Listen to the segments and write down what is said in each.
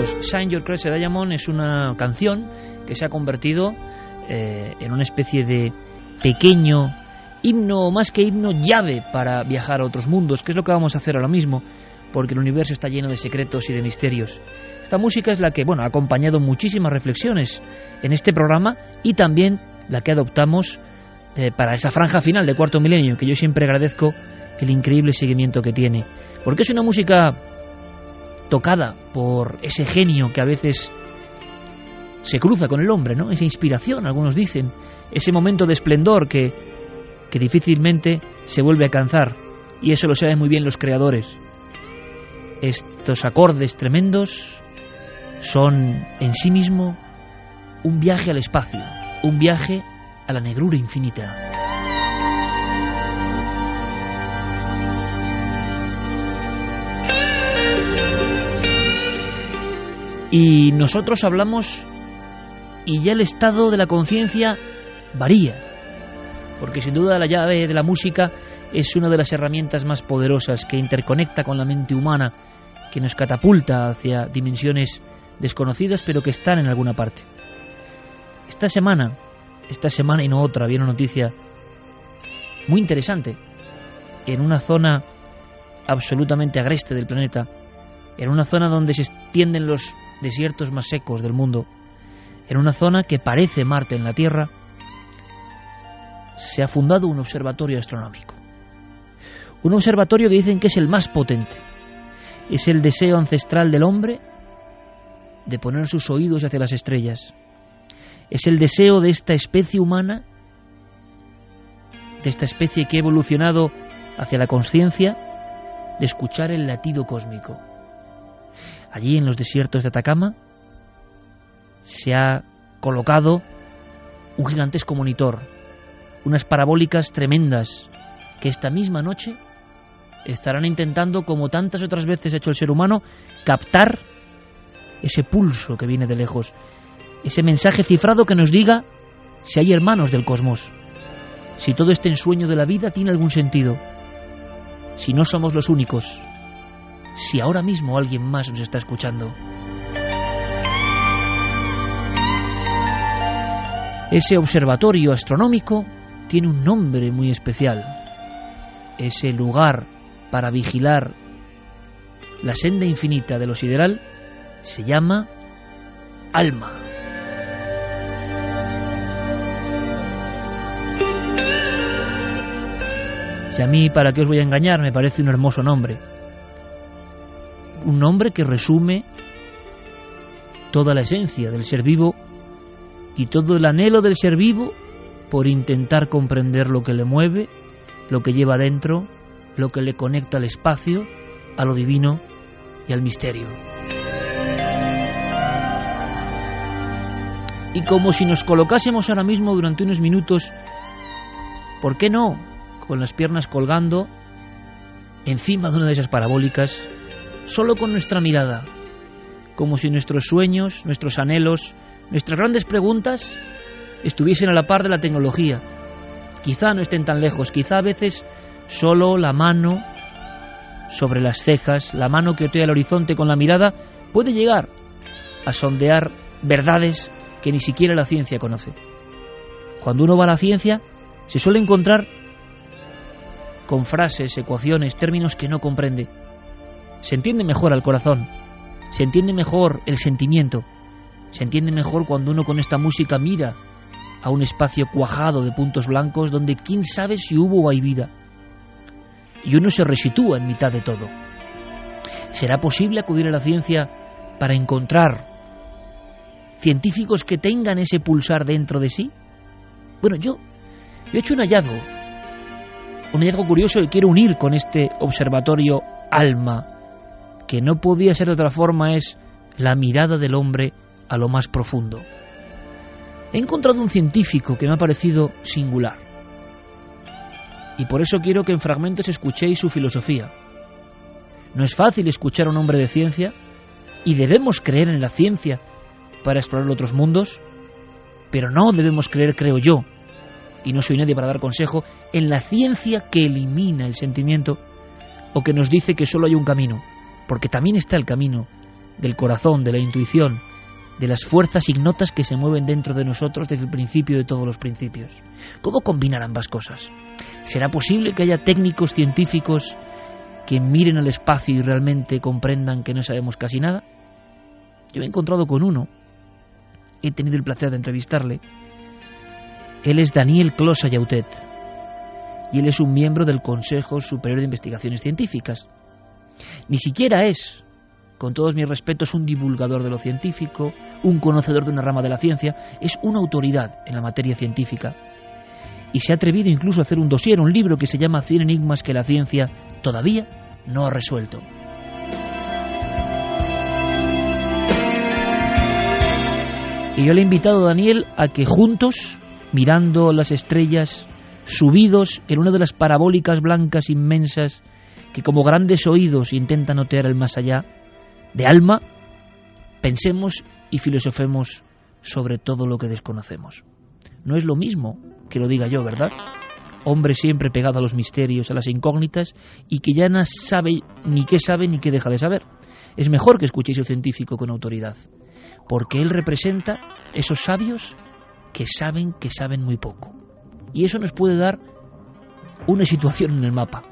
Shine Your Crescent Diamond es una canción que se ha convertido eh, en una especie de pequeño himno, más que himno, llave para viajar a otros mundos, que es lo que vamos a hacer ahora mismo, porque el universo está lleno de secretos y de misterios. Esta música es la que, bueno, ha acompañado muchísimas reflexiones en este programa y también la que adoptamos eh, para esa franja final de cuarto milenio, que yo siempre agradezco el increíble seguimiento que tiene, porque es una música tocada por ese genio que a veces se cruza con el hombre, ¿no? Esa inspiración, algunos dicen, ese momento de esplendor que, que difícilmente se vuelve a alcanzar. Y eso lo saben muy bien los creadores. Estos acordes tremendos son en sí mismo un viaje al espacio, un viaje a la negrura infinita. Y nosotros hablamos y ya el estado de la conciencia varía, porque sin duda la llave de la música es una de las herramientas más poderosas que interconecta con la mente humana, que nos catapulta hacia dimensiones desconocidas pero que están en alguna parte. Esta semana, esta semana y no otra, viene una noticia muy interesante. En una zona absolutamente agreste del planeta, en una zona donde se extienden los desiertos más secos del mundo, en una zona que parece Marte en la Tierra, se ha fundado un observatorio astronómico. Un observatorio que dicen que es el más potente. Es el deseo ancestral del hombre de poner sus oídos hacia las estrellas. Es el deseo de esta especie humana, de esta especie que ha evolucionado hacia la conciencia, de escuchar el latido cósmico. Allí en los desiertos de Atacama se ha colocado un gigantesco monitor, unas parabólicas tremendas que esta misma noche estarán intentando, como tantas otras veces ha hecho el ser humano, captar ese pulso que viene de lejos, ese mensaje cifrado que nos diga si hay hermanos del cosmos, si todo este ensueño de la vida tiene algún sentido, si no somos los únicos, si ahora mismo alguien más nos está escuchando. Ese observatorio astronómico tiene un nombre muy especial. Ese lugar para vigilar la senda infinita de lo sideral se llama Alma. Si a mí, para qué os voy a engañar, me parece un hermoso nombre un nombre que resume toda la esencia del ser vivo y todo el anhelo del ser vivo por intentar comprender lo que le mueve, lo que lleva dentro, lo que le conecta al espacio, a lo divino y al misterio. Y como si nos colocásemos ahora mismo durante unos minutos, ¿por qué no? Con las piernas colgando encima de una de esas parabólicas solo con nuestra mirada, como si nuestros sueños, nuestros anhelos, nuestras grandes preguntas estuviesen a la par de la tecnología. Quizá no estén tan lejos, quizá a veces solo la mano sobre las cejas, la mano que otea el horizonte con la mirada, puede llegar a sondear verdades que ni siquiera la ciencia conoce. Cuando uno va a la ciencia, se suele encontrar con frases, ecuaciones, términos que no comprende se entiende mejor al corazón, se entiende mejor el sentimiento, se entiende mejor cuando uno con esta música mira a un espacio cuajado de puntos blancos donde quién sabe si hubo o hay vida. Y uno se resitúa en mitad de todo. ¿Será posible acudir a la ciencia para encontrar científicos que tengan ese pulsar dentro de sí? Bueno, yo, he hecho un hallazgo, un hallazgo curioso que quiero unir con este observatorio alma, que no podía ser de otra forma, es la mirada del hombre a lo más profundo. He encontrado un científico que me ha parecido singular. Y por eso quiero que en fragmentos escuchéis su filosofía. No es fácil escuchar a un hombre de ciencia y debemos creer en la ciencia para explorar otros mundos, pero no debemos creer, creo yo, y no soy nadie para dar consejo, en la ciencia que elimina el sentimiento o que nos dice que solo hay un camino, porque también está el camino del corazón, de la intuición, de las fuerzas ignotas que se mueven dentro de nosotros desde el principio de todos los principios. ¿Cómo combinar ambas cosas? ¿Será posible que haya técnicos científicos que miren al espacio y realmente comprendan que no sabemos casi nada? Yo he encontrado con uno, he tenido el placer de entrevistarle. Él es Daniel Closa Yautet y él es un miembro del Consejo Superior de Investigaciones Científicas. Ni siquiera es, con todos mis respetos, un divulgador de lo científico, un conocedor de una rama de la ciencia, es una autoridad en la materia científica. Y se ha atrevido incluso a hacer un dossier, un libro que se llama Cien enigmas que la ciencia todavía no ha resuelto. Y yo le he invitado a Daniel a que juntos, mirando las estrellas, subidos en una de las parabólicas blancas inmensas que como grandes oídos intentan otear el más allá, de alma, pensemos y filosofemos sobre todo lo que desconocemos. No es lo mismo que lo diga yo, ¿verdad? Hombre siempre pegado a los misterios, a las incógnitas, y que ya no sabe ni qué sabe ni qué deja de saber. Es mejor que escuchéis a un científico con autoridad porque él representa esos sabios que saben que saben muy poco. Y eso nos puede dar una situación en el mapa.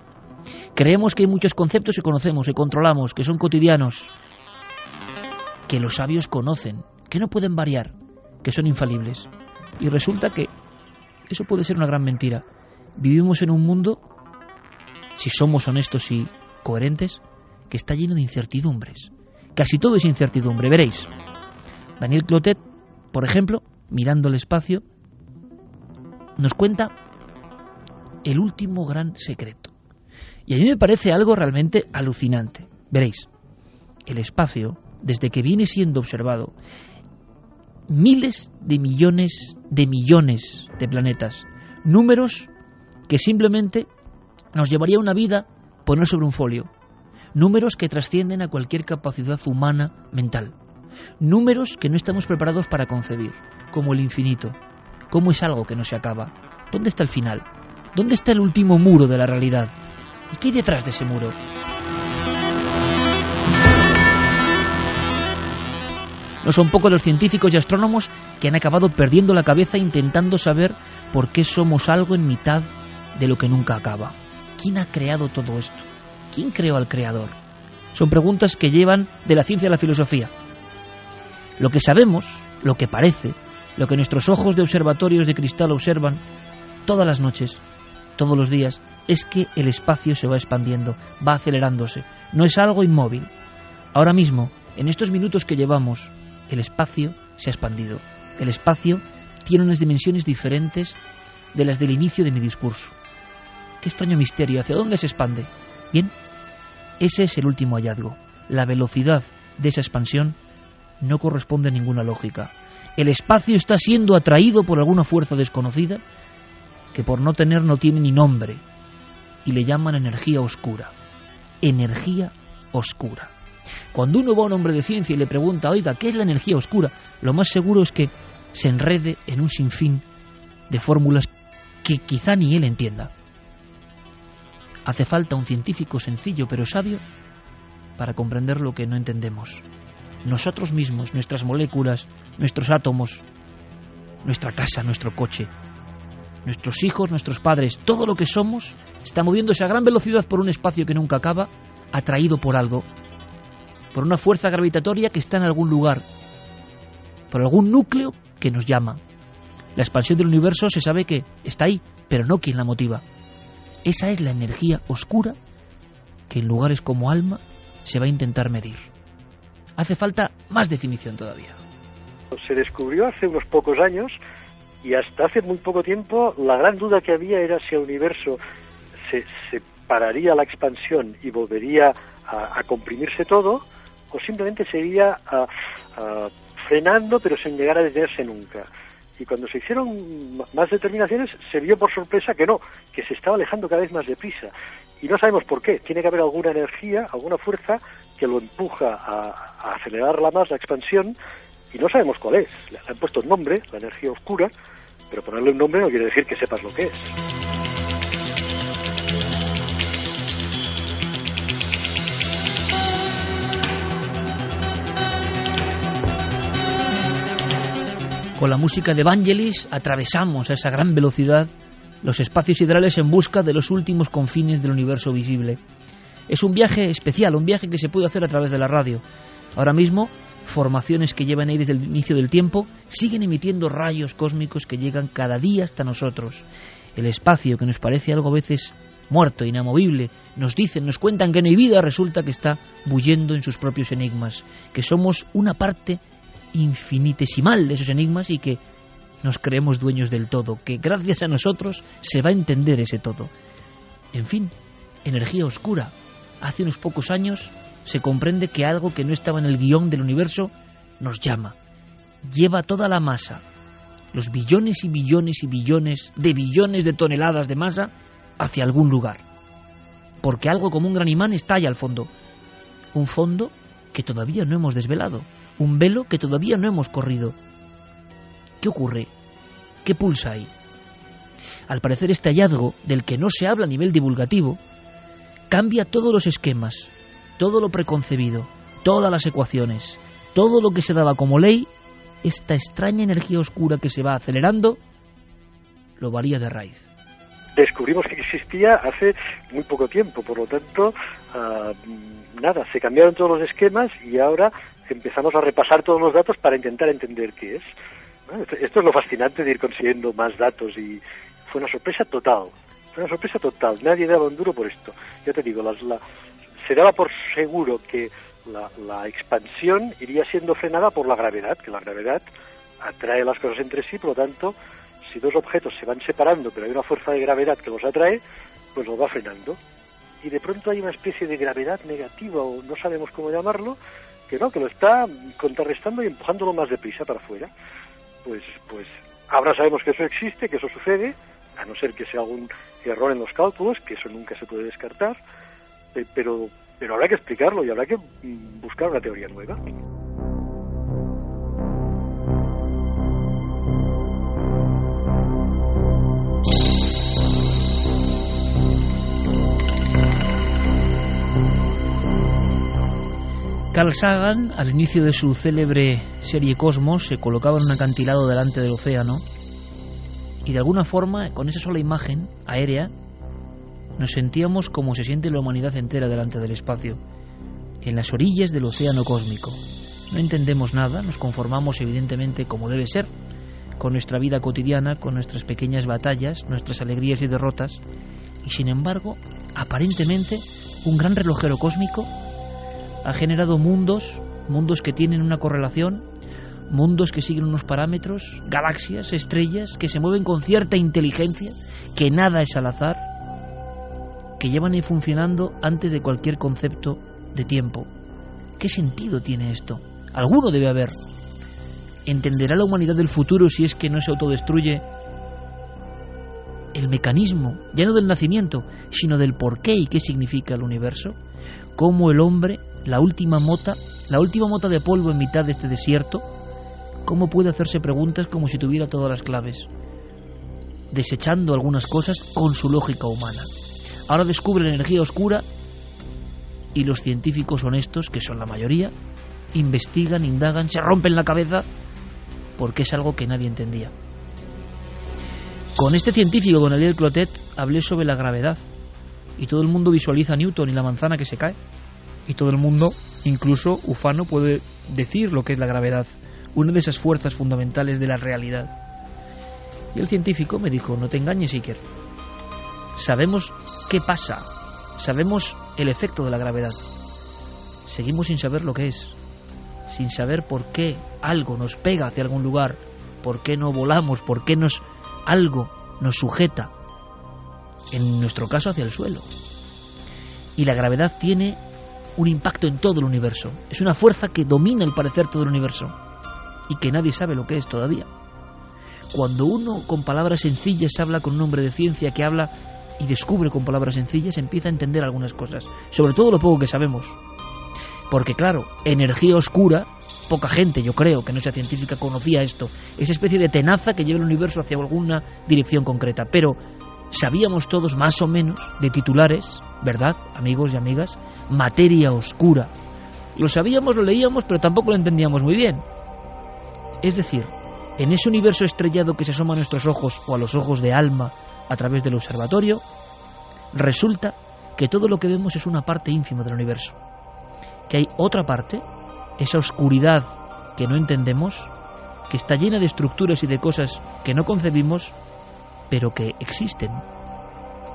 Creemos que hay muchos conceptos que conocemos, que controlamos, que son cotidianos, que los sabios conocen, que no pueden variar, que son infalibles. Y resulta que eso puede ser una gran mentira. Vivimos en un mundo, si somos honestos y coherentes, que está lleno de incertidumbres. Casi todo es incertidumbre, veréis. Daniel Clotet, por ejemplo, mirando el espacio, nos cuenta el último gran secreto. Y a mí me parece algo realmente alucinante. Veréis, el espacio, desde que viene siendo observado, miles de millones de millones de planetas, números que simplemente nos llevaría una vida poner sobre un folio, números que trascienden a cualquier capacidad humana mental números que no estamos preparados para concebir, como el infinito, como es algo que no se acaba. ¿Dónde está el final? ¿Dónde está el último muro de la realidad? ¿Y qué hay detrás de ese muro? No son pocos los científicos y astrónomos que han acabado perdiendo la cabeza intentando saber por qué somos algo en mitad de lo que nunca acaba. ¿Quién ha creado todo esto? ¿Quién creó al creador? Son preguntas que llevan de la ciencia a la filosofía, lo que sabemos, lo que parece, lo que nuestros ojos de observatorios de cristal observan todas las noches, todos los días, es que el espacio se va expandiendo, va acelerándose, no es algo inmóvil. Ahora mismo, en estos minutos que llevamos, el espacio se ha expandido. El espacio tiene unas dimensiones diferentes de las del inicio de mi discurso. Qué extraño misterio, ¿hacia dónde se expande? Bien, ese es el último hallazgo. La velocidad de esa expansión no corresponde a ninguna lógica. El espacio está siendo atraído por alguna fuerza desconocida que por no tener no tiene ni nombre y le llaman energía oscura. Energía oscura. Cuando uno va a un hombre de ciencia y le pregunta, oiga, ¿qué es la energía oscura? Lo más seguro es que se enrede en un sinfín de fórmulas que quizá ni él entienda. Hace falta un científico sencillo pero sabio para comprender lo que no entendemos nosotros mismos, nuestras moléculas, nuestros átomos, nuestra casa, nuestro coche, nuestros hijos, nuestros padres, todo lo que somos está moviéndose a gran velocidad por un espacio que nunca acaba, atraído por algo, por una fuerza gravitatoria que está en algún lugar, por algún núcleo que nos llama. La expansión del universo se sabe que está ahí, pero no quien la motiva. Esa es la energía oscura que en lugares como Alma se va a intentar medir. Hace falta más definición todavía. Se descubrió hace unos pocos años y hasta hace muy poco tiempo la gran duda que había era si el universo se, pararía la expansión y volvería a, comprimirse todo o simplemente seguiría frenando pero sin llegar a detenerse nunca. Y cuando se hicieron más determinaciones se vio por sorpresa que no, que se estaba alejando cada vez más deprisa. Y no sabemos por qué. Tiene que haber alguna energía, alguna fuerza que lo empuja a, a acelerarla más la expansión y no sabemos cuál es. Le han puesto un nombre, la energía oscura, pero ponerle un nombre no quiere decir que sepas lo que es. Con la música de Vangelis atravesamos a esa gran velocidad los espacios siderales en busca de los últimos confines del universo visible. Es un viaje especial, un viaje que se puede hacer a través de la radio. Ahora mismo formaciones que llevan ahí desde el inicio del tiempo, siguen emitiendo rayos cósmicos que llegan cada día hasta nosotros. El espacio, que nos parece algo a veces muerto, inamovible, nos dicen, nos cuentan que no hay vida, resulta que está bullendo en sus propios enigmas, que somos una parte infinitesimal de esos enigmas y que nos creemos dueños del todo, que gracias a nosotros se va a entender ese todo. En fin, energía oscura. Hace unos pocos años se comprende que algo que no estaba en el guion del universo nos llama. Lleva toda la masa, los billones y billones y billones de billones de toneladas de masa hacia algún lugar. Porque algo como un gran imán ahí al fondo. Un fondo que todavía no hemos desvelado. Un velo que todavía no hemos corrido. ¿Qué ocurre? ¿Qué pulsa ahí? Al parecer este hallazgo, del que no se habla a nivel divulgativo, cambia todos los esquemas, todo lo preconcebido, todas las ecuaciones, todo lo que se daba como ley, esta extraña energía oscura que se va acelerando, lo varía de raíz. Descubrimos que existía hace muy poco tiempo, por lo tanto, ah, nada, se cambiaron todos los esquemas y ahora empezamos a repasar todos los datos para intentar entender qué es. Esto es lo fascinante de ir consiguiendo más datos y fue una sorpresa total. Fue una sorpresa total. Nadie daba un duro por esto. Ya te digo, las, la, se daba por seguro que la, expansión iría siendo frenada por la gravedad, que la gravedad atrae las cosas entre sí, por lo tanto, si dos objetos se van separando, pero hay una fuerza de gravedad que los atrae, pues los va frenando. Y de pronto hay una especie de gravedad negativa, o no sabemos cómo llamarlo, que no, que lo está contrarrestando y empujándolo más deprisa para afuera. Pues, pues ahora sabemos que eso existe, que eso sucede, a no ser que sea algún error en los cálculos, que eso nunca se puede descartar, pero, pero habrá que explicarlo y habrá que mm, buscar una teoría nueva. Carl Sagan, al inicio de su célebre serie Cosmos, se colocaba en un acantilado delante del océano y de alguna forma, con esa sola imagen aérea, nos sentíamos como se siente la humanidad entera delante del espacio, en las orillas del océano cósmico. No entendemos nada, nos conformamos evidentemente como debe ser, con nuestra vida cotidiana, con nuestras pequeñas batallas, nuestras alegrías y derrotas, y sin embargo, aparentemente, un gran relojero cósmico ha generado mundos, mundos que tienen una correlación, mundos que siguen unos parámetros, galaxias, estrellas, que se mueven con cierta inteligencia, que nada es al azar, que llevan ahí funcionando antes de cualquier concepto de tiempo. ¿Qué sentido tiene esto? Alguno debe haber. ¿Entenderá la humanidad del futuro si es que no se autodestruye el mecanismo, ya no del nacimiento, sino del por qué y qué significa el universo? ¿Cómo el hombre, la última mota, la última mota de polvo en mitad de este desierto, cómo puede hacerse preguntas como si tuviera todas las claves, desechando algunas cosas con su lógica humana? Ahora descubre la energía oscura y los científicos honestos, que son la mayoría, investigan, indagan, se rompen la cabeza porque es algo que nadie entendía. Con este científico, con Eliel Clotet, hablé sobre la gravedad y todo el mundo visualiza a Newton y la manzana que se cae y todo el mundo, incluso ufano, puede decir lo que es la gravedad, una de esas fuerzas fundamentales de la realidad. Y el científico me dijo, no te engañes, Iker, Sabemos qué pasa, sabemos el efecto de la gravedad. seguimos sin saber lo que es, sin saber por qué algo nos pega hacia algún lugar, por qué no volamos, por qué nos algo nos sujeta, en nuestro caso hacia el suelo. Y la gravedad tiene un impacto en todo el universo. Es una fuerza que domina el parecer todo el universo y que nadie sabe lo que es todavía. Cuando uno con palabras sencillas habla con un hombre de ciencia que habla y descubre con palabras sencillas, empieza a entender algunas cosas, sobre todo lo poco que sabemos. Porque claro, energía oscura, poca gente, yo creo, que no sea científica, conocía esto, esa especie de tenaza que lleva el universo hacia alguna dirección concreta. Pero sabíamos todos más o menos de titulares, ¿verdad, amigos y amigas? Materia oscura. Lo sabíamos, lo leíamos, pero tampoco lo entendíamos muy bien. Es decir, en ese universo estrellado que se asoma a nuestros ojos o a los ojos de alma a través del observatorio, resulta que todo lo que vemos es una parte ínfima del universo. Que hay otra parte, esa oscuridad que no entendemos, que está llena de estructuras y de cosas que no concebimos, pero que existen.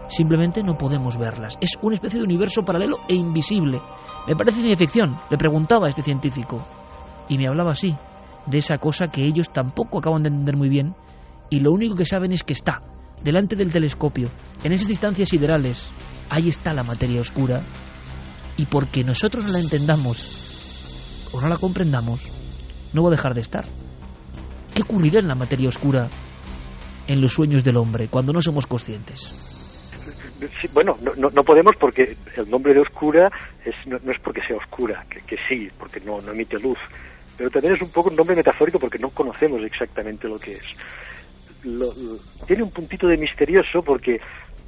Simplemente no podemos verlas. Es una especie de universo paralelo e invisible. Me parece ciencia ficción, le preguntaba a este científico. Y me hablaba así, de esa cosa que ellos tampoco acaban de entender muy bien, y lo único que saben es que está, delante del telescopio, en esas distancias siderales, ahí está la materia oscura, y porque nosotros no la entendamos o no la comprendamos, no va a dejar de estar. ¿Qué ocurrirá en la materia oscura en los sueños del hombre cuando no somos conscientes? bueno, no, no, podemos porque el nombre de oscura es, no, es porque sea oscura, que, que sí, porque no, no emite luz, pero también es un poco un nombre metafórico porque no conocemos exactamente lo que es. Tiene un puntito de misterioso porque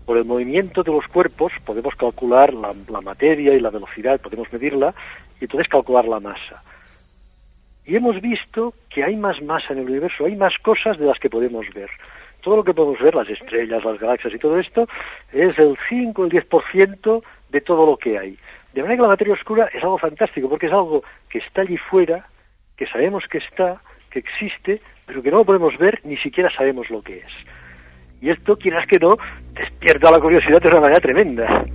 por el movimiento de los cuerpos podemos calcular la, la, materia y la velocidad, podemos medirla y entonces calcular la masa. Y hemos visto que hay más masa en el universo, hay más cosas de las que podemos ver. Todo lo que podemos ver, las estrellas, las galaxias y todo esto, es el 5, el 10% de todo lo que hay. De manera que la materia oscura es algo fantástico, porque es algo que está allí fuera, que sabemos que está, existe, pero que no lo podemos ver, ni siquiera sabemos lo que es. Y esto, quieras que no, despierta la curiosidad de una manera tremenda.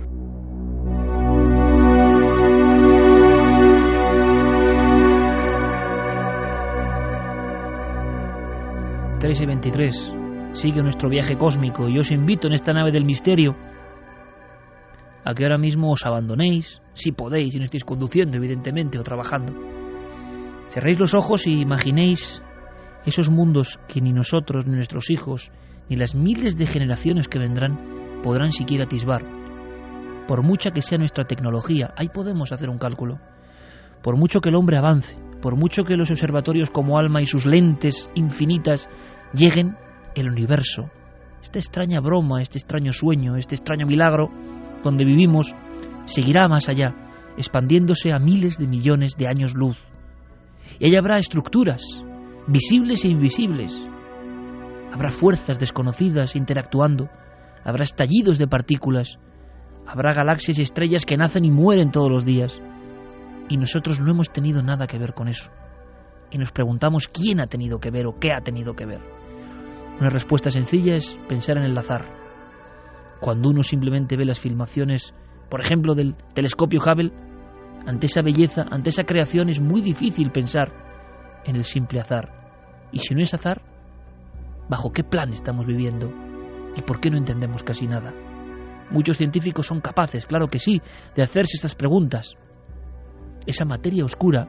y 23. Sigue nuestro viaje cósmico y os invito en esta nave del misterio a que ahora mismo os abandonéis, si podéis, y no estéis conduciendo, evidentemente, o trabajando Cerréis los ojos y imaginéis esos mundos que ni nosotros, ni nuestros hijos, ni las miles de generaciones que vendrán podrán siquiera atisbar. Por mucha que sea nuestra tecnología, ahí podemos hacer un cálculo. Por mucho que el hombre avance, por mucho que los observatorios como Alma y sus lentes infinitas lleguen, el universo, esta extraña broma, este extraño sueño, este extraño milagro donde vivimos, seguirá más allá, expandiéndose a miles de millones de años luz. Y ahí habrá estructuras, visibles e invisibles. Habrá fuerzas desconocidas interactuando. Habrá estallidos de partículas. Habrá galaxias y estrellas que nacen y mueren todos los días. Y nosotros no hemos tenido nada que ver con eso. Y nos preguntamos quién ha tenido que ver o qué ha tenido que ver. Una respuesta sencilla es pensar en el azar. Cuando uno simplemente ve las filmaciones, por ejemplo, del telescopio Hubble, ante esa belleza, ante esa creación, es muy difícil pensar en el simple azar. Y si no es azar, ¿bajo qué plan estamos viviendo? ¿Y por qué no entendemos casi nada? Muchos científicos son capaces, claro que sí, de hacerse estas preguntas. Esa materia oscura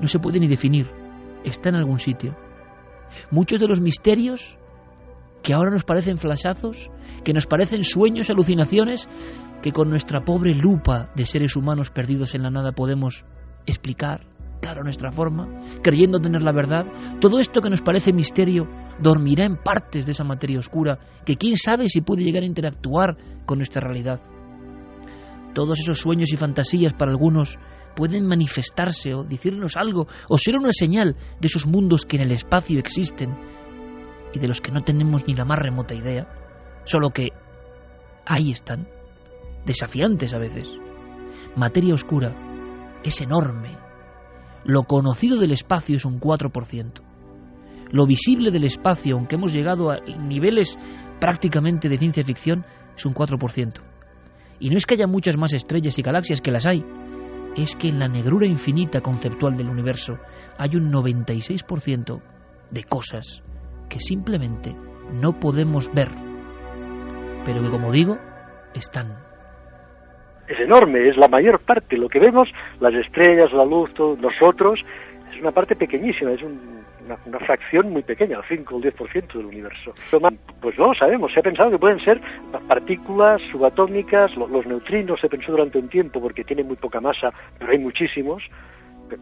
no se puede ni definir, está en algún sitio. Muchos de los misterios que ahora nos parecen flashazos, que nos parecen sueños, alucinaciones, que con nuestra pobre lupa de seres humanos perdidos en la nada podemos explicar, claro, nuestra forma, creyendo tener la verdad, todo esto que nos parece misterio dormirá en partes de esa materia oscura, que quién sabe si puede llegar a interactuar con nuestra realidad. Todos esos sueños y fantasías para algunos pueden manifestarse o decirnos algo o ser una señal de esos mundos que en el espacio existen y de los que no tenemos ni la más remota idea, solo que ahí están desafiantes a veces. Materia oscura es enorme. Lo conocido del espacio es un 4%. Lo visible del espacio, aunque hemos llegado a niveles prácticamente de ciencia ficción, es un 4%. Y no es que haya muchas más estrellas y galaxias que las hay, es que en la negrura infinita conceptual del universo hay un 96% de cosas que simplemente no podemos ver, pero que como digo, están. Es enorme, es la mayor parte. Lo que vemos, las estrellas, la luz, todos nosotros, es una parte pequeñísima, es una, fracción muy pequeña, el 5 o el 10% del universo. Pues no lo sabemos, se ha pensado que pueden ser partículas subatómicas, los neutrinos se pensó durante un tiempo porque tienen muy poca masa, pero hay muchísimos,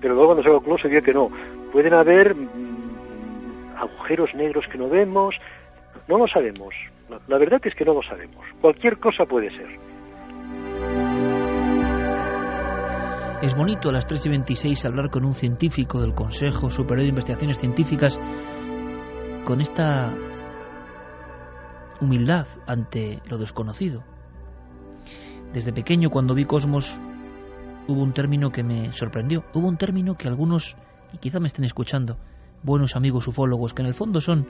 pero luego cuando se calculó se vio que no. Pueden haber mm, agujeros negros que no vemos, no lo sabemos. La, verdad es que no lo sabemos. Cualquier cosa puede ser. Es bonito a las 3 y 26 hablar con un científico del Consejo Superior de Investigaciones Científicas con esta humildad ante lo desconocido. Desde pequeño, cuando vi Cosmos, hubo un término que me sorprendió. Hubo un término que algunos, y quizá me estén escuchando, buenos amigos ufólogos, que en el fondo son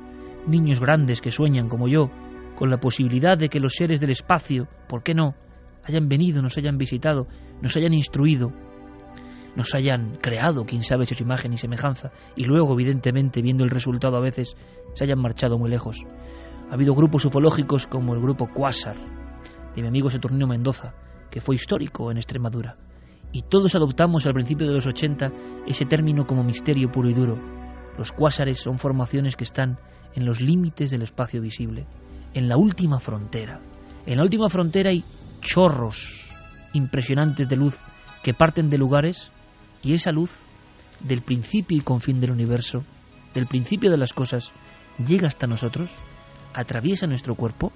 niños grandes que sueñan como yo, con la posibilidad de que los seres del espacio, ¿por qué no?, hayan venido, nos hayan visitado, nos hayan instruido, nos hayan creado, quién sabe si su imagen y semejanza, y luego, evidentemente, viendo el resultado a veces, se hayan marchado muy lejos. Ha habido grupos ufológicos como el grupo Quasar, de mi amigo Saturnino Mendoza, que fue histórico en Extremadura. Y todos adoptamos al principio de los 80 ese término como misterio puro y duro. Los cuásares son formaciones que están en los límites del espacio visible, en la última frontera. En la última frontera hay chorros impresionantes de luz que parten de lugares y esa luz del principio y confín del universo, del principio de las cosas, llega hasta nosotros, atraviesa nuestro cuerpo,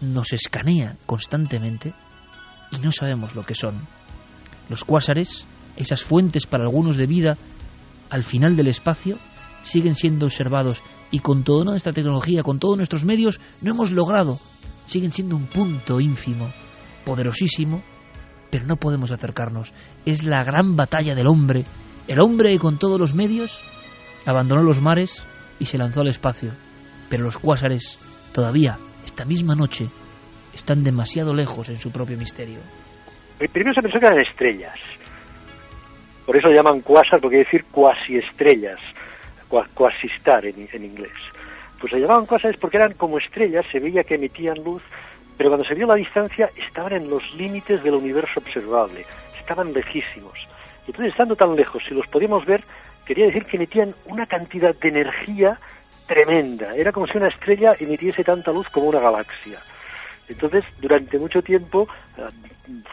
nos escanea constantemente y no sabemos lo que son. Los cuásares, esas fuentes para algunos de vida al final del espacio, siguen siendo observados y con toda nuestra tecnología, con todos nuestros medios, no hemos logrado. Siguen siendo un punto ínfimo, poderosísimo, pero no podemos acercarnos. Es la gran batalla del hombre. El hombre con todos los medios abandonó los mares y se lanzó al espacio. Pero los cuásares todavía, esta misma noche, están demasiado lejos en su propio misterio. Primero se pensó que eran estrellas. Por eso llaman cuásar, porque quiere decir cuasi estrellas quasistar en, en inglés. Pues se llamaban cuásares porque eran como estrellas, se veía que emitían luz, pero cuando se vio la distancia estaban en los límites del universo observable, estaban lejísimos. Entonces, estando tan lejos, si los podíamos ver, quería decir que emitían una cantidad de energía tremenda. Era como si una estrella emitiese tanta luz como una galaxia. Entonces, durante mucho tiempo eh,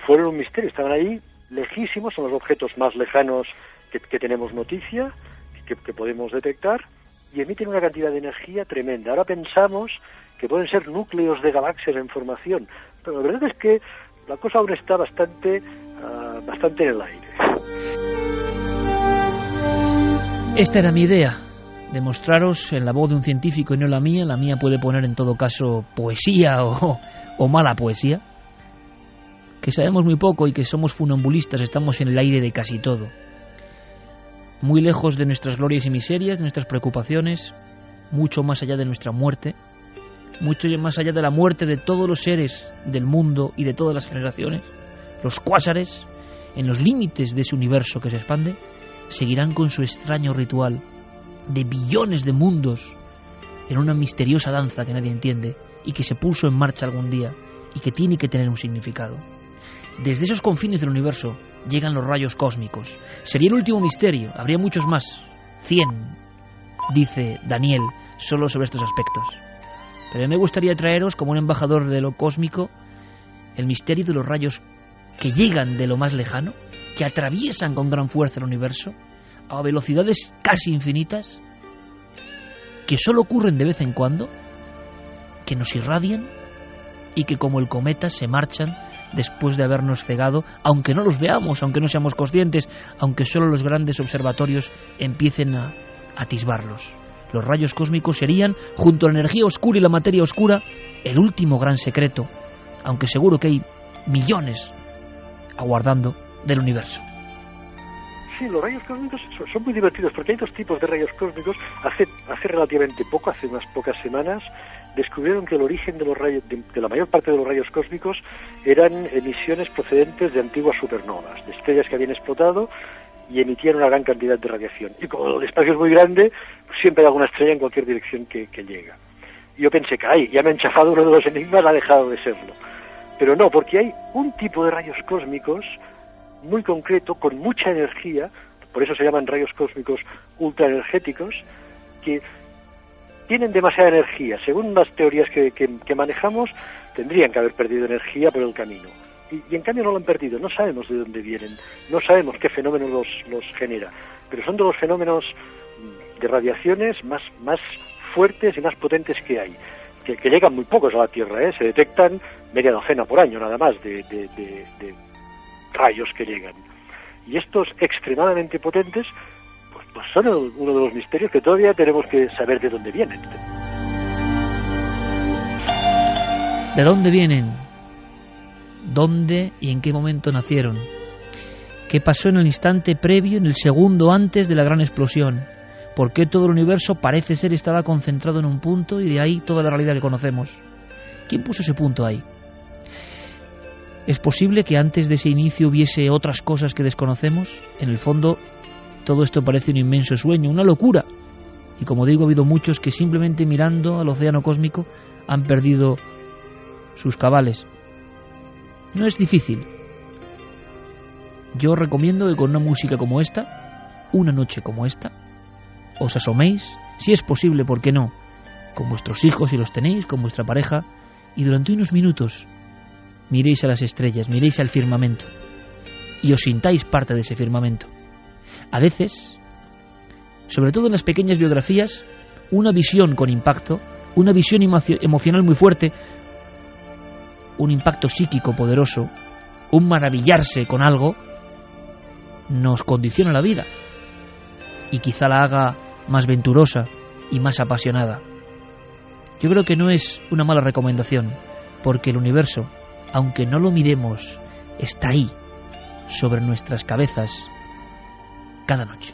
fueron un misterio, estaban ahí lejísimos, son los objetos más lejanos que tenemos noticia, que, podemos detectar y emiten una cantidad de energía tremenda. Ahora pensamos que pueden ser núcleos de galaxias en formación, pero la verdad es que la cosa aún está bastante, ah, bastante en el aire. Esta era mi idea, demostraros en la voz de un científico y no la mía. La mía puede poner en todo caso poesía o, o mala poesía. Que sabemos muy poco y que somos funambulistas, estamos en el aire de casi todo muy lejos de nuestras glorias y miserias, de nuestras preocupaciones, mucho más allá de nuestra muerte, mucho más allá de la muerte de todos los seres del mundo y de todas las generaciones, los cuásares, en los límites de ese universo que se expande, seguirán con su extraño ritual de billones de mundos en una misteriosa danza que nadie entiende y que se puso en marcha algún día y que tiene que tener un significado. Desde esos confines del universo llegan los rayos cósmicos. Sería el último misterio, habría muchos más. Cien, dice Daniel, solo sobre estos aspectos. Pero me gustaría traeros, como un embajador de lo cósmico, el misterio de los rayos que llegan de lo más lejano, que atraviesan con gran fuerza el universo, a velocidades casi infinitas, que solo ocurren de vez en cuando, que nos irradian y que como el cometa se marchan después de habernos cegado, aunque no los veamos, aunque no seamos conscientes, aunque solo los grandes observatorios empiecen a atisbarlos. Los rayos cósmicos serían, junto a la energía oscura y la materia oscura, el último gran secreto, aunque seguro que hay millones aguardando del universo. Sí, los rayos cósmicos son muy divertidos porque hay dos tipos de rayos cósmicos. Hace, hace relativamente poco, hace unas pocas semanas, descubrieron que el origen de los rayos, de, la mayor parte de los rayos cósmicos eran emisiones procedentes de antiguas supernovas, de estrellas que habían explotado y emitían una gran cantidad de radiación. Y como el espacio es muy grande, siempre hay alguna estrella en cualquier dirección que, llega. Y yo pensé que, ay, ya me han chafado uno de los enigmas, ha dejado de serlo. Pero no, porque hay un tipo de rayos cósmicos muy concreto, con mucha energía, por eso se llaman rayos cósmicos ultraenergéticos, que tienen demasiada energía. Según las teorías que, manejamos, tendrían que haber perdido energía por el camino. Y, en cambio no lo han perdido. No sabemos de dónde vienen, no sabemos qué fenómenos los, los genera. Pero son de los fenómenos de radiaciones más, más fuertes y más potentes que hay. Que, llegan muy pocos a la Tierra, ¿eh? se detectan media docena por año nada más de, de, rayos que llegan. Y estos extremadamente potentes pues son uno de los misterios que todavía tenemos que saber de dónde vienen. ¿De dónde vienen? ¿Dónde y en qué momento nacieron? ¿Qué pasó en el instante previo, en el segundo antes de la gran explosión? ¿Por qué todo el universo parece ser estaba concentrado en un punto y de ahí toda la realidad que conocemos? ¿Quién puso ese punto ahí? ¿Es posible que antes de ese inicio hubiese otras cosas que desconocemos? En el fondo, todo esto parece un inmenso sueño, una locura. Y como digo, ha habido muchos que simplemente mirando al océano cósmico han perdido sus cabales. No es difícil. Yo recomiendo que con una música como esta, una noche como esta, os asoméis, si es posible, ¿por qué no? Con vuestros hijos, si los tenéis, con vuestra pareja, y durante unos minutos miréis a las estrellas, miréis al firmamento, y os sintáis parte de ese firmamento. A veces, sobre todo en las pequeñas biografías, una visión con impacto, una visión emocional muy fuerte, un impacto psíquico poderoso, un maravillarse con algo, nos condiciona la vida y quizá la haga más venturosa y más apasionada. Yo creo que no es una mala recomendación, porque el universo, aunque no lo miremos, está ahí, sobre nuestras cabezas, cada noche.